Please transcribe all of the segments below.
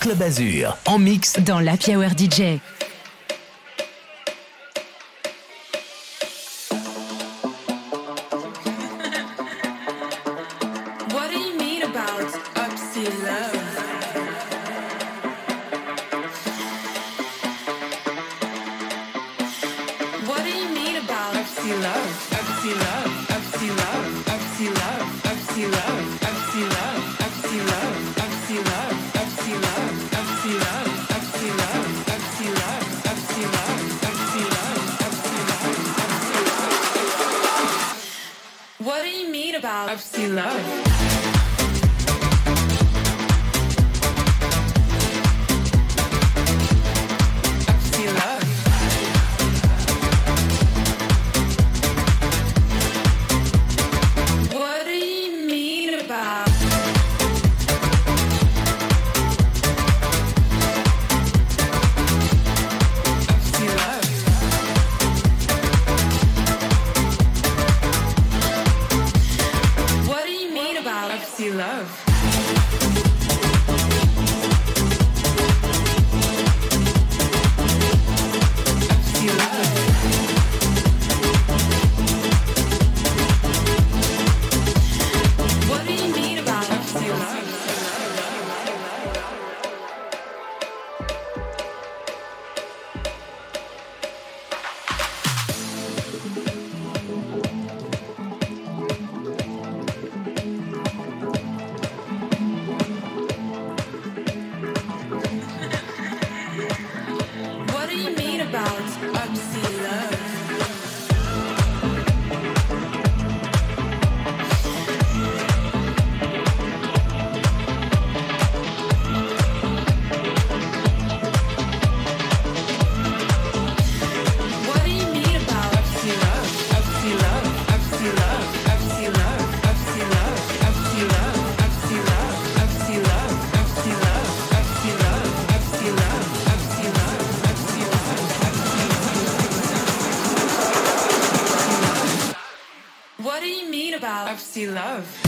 Club Azur, en mix dans la Hour DJ. love.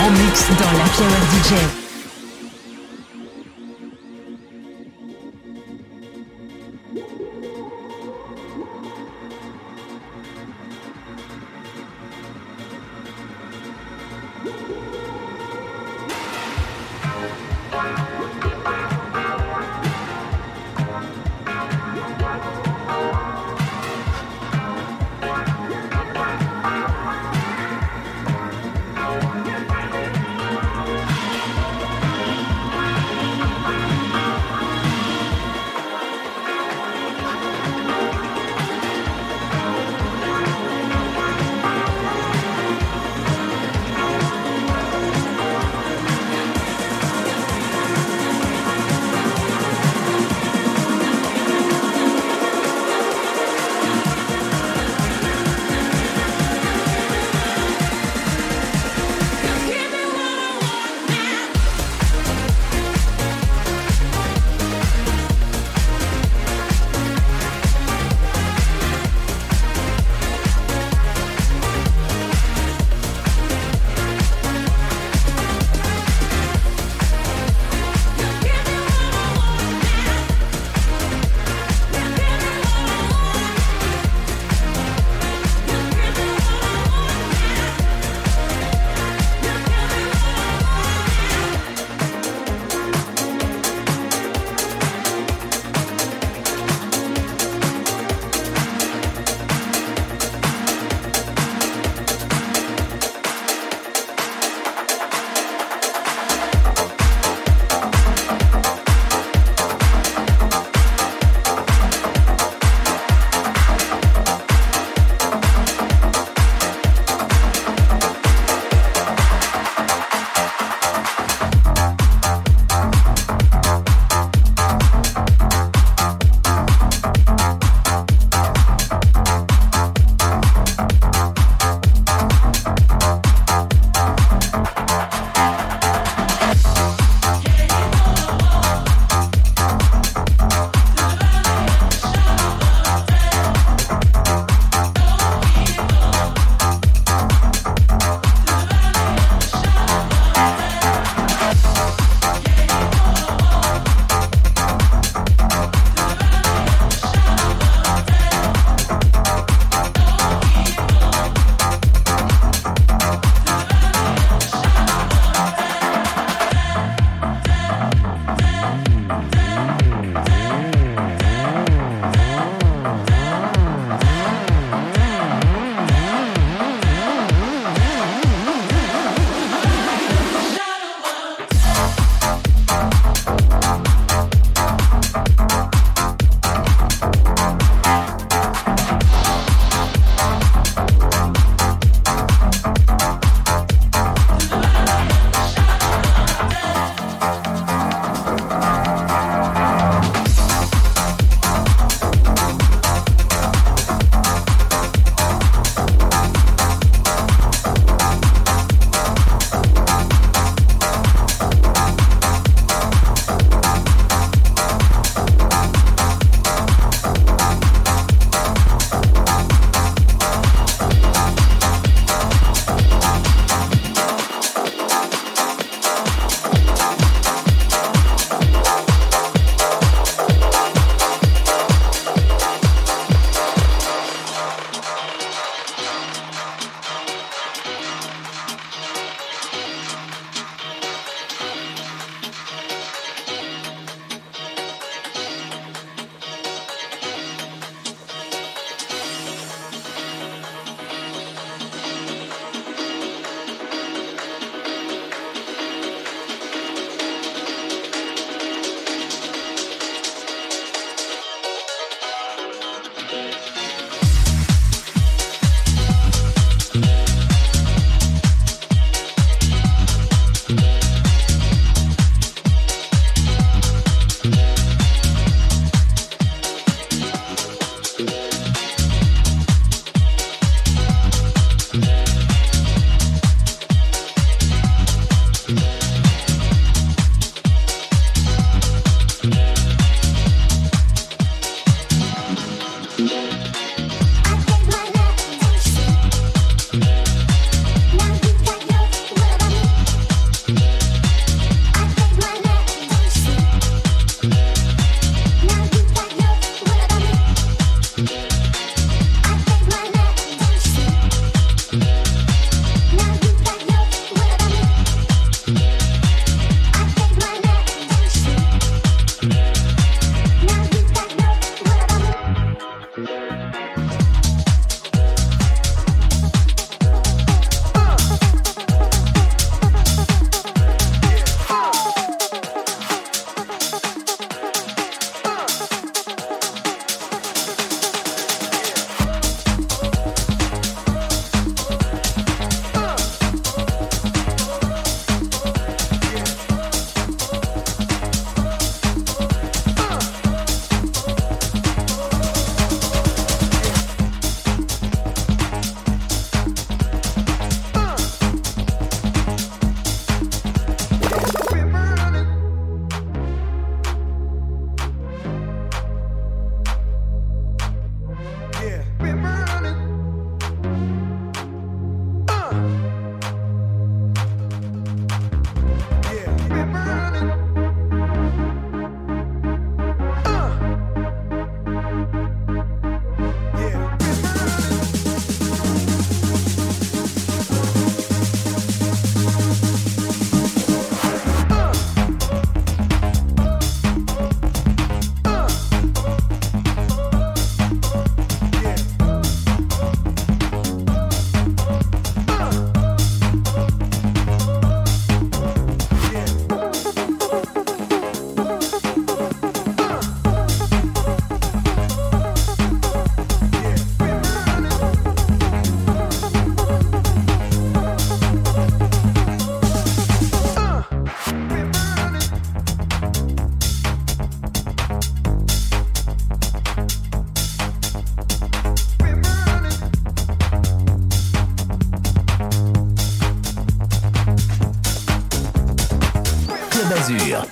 En mix dans la Power DJ.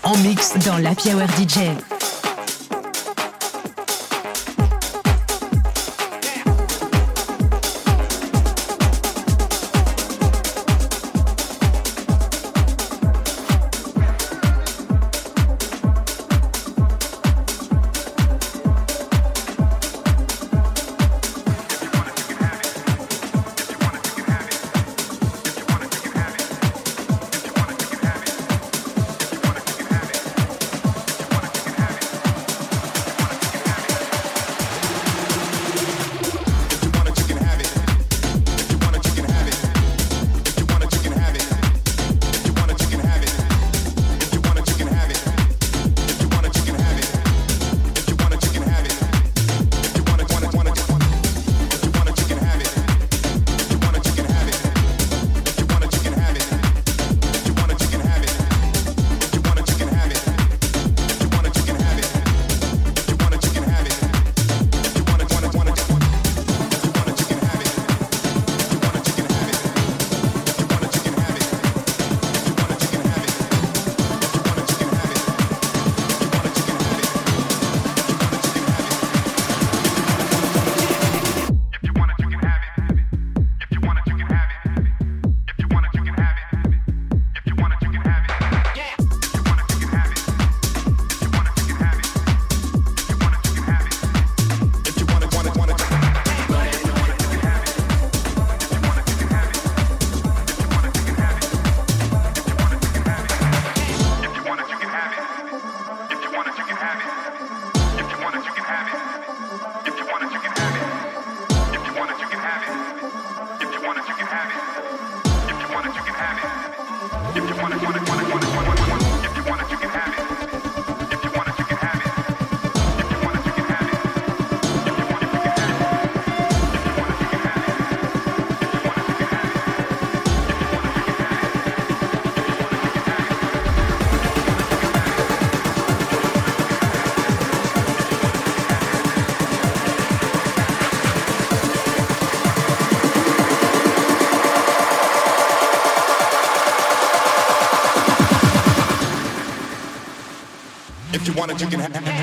En mix dans la Power DJ. Want it, you can have it.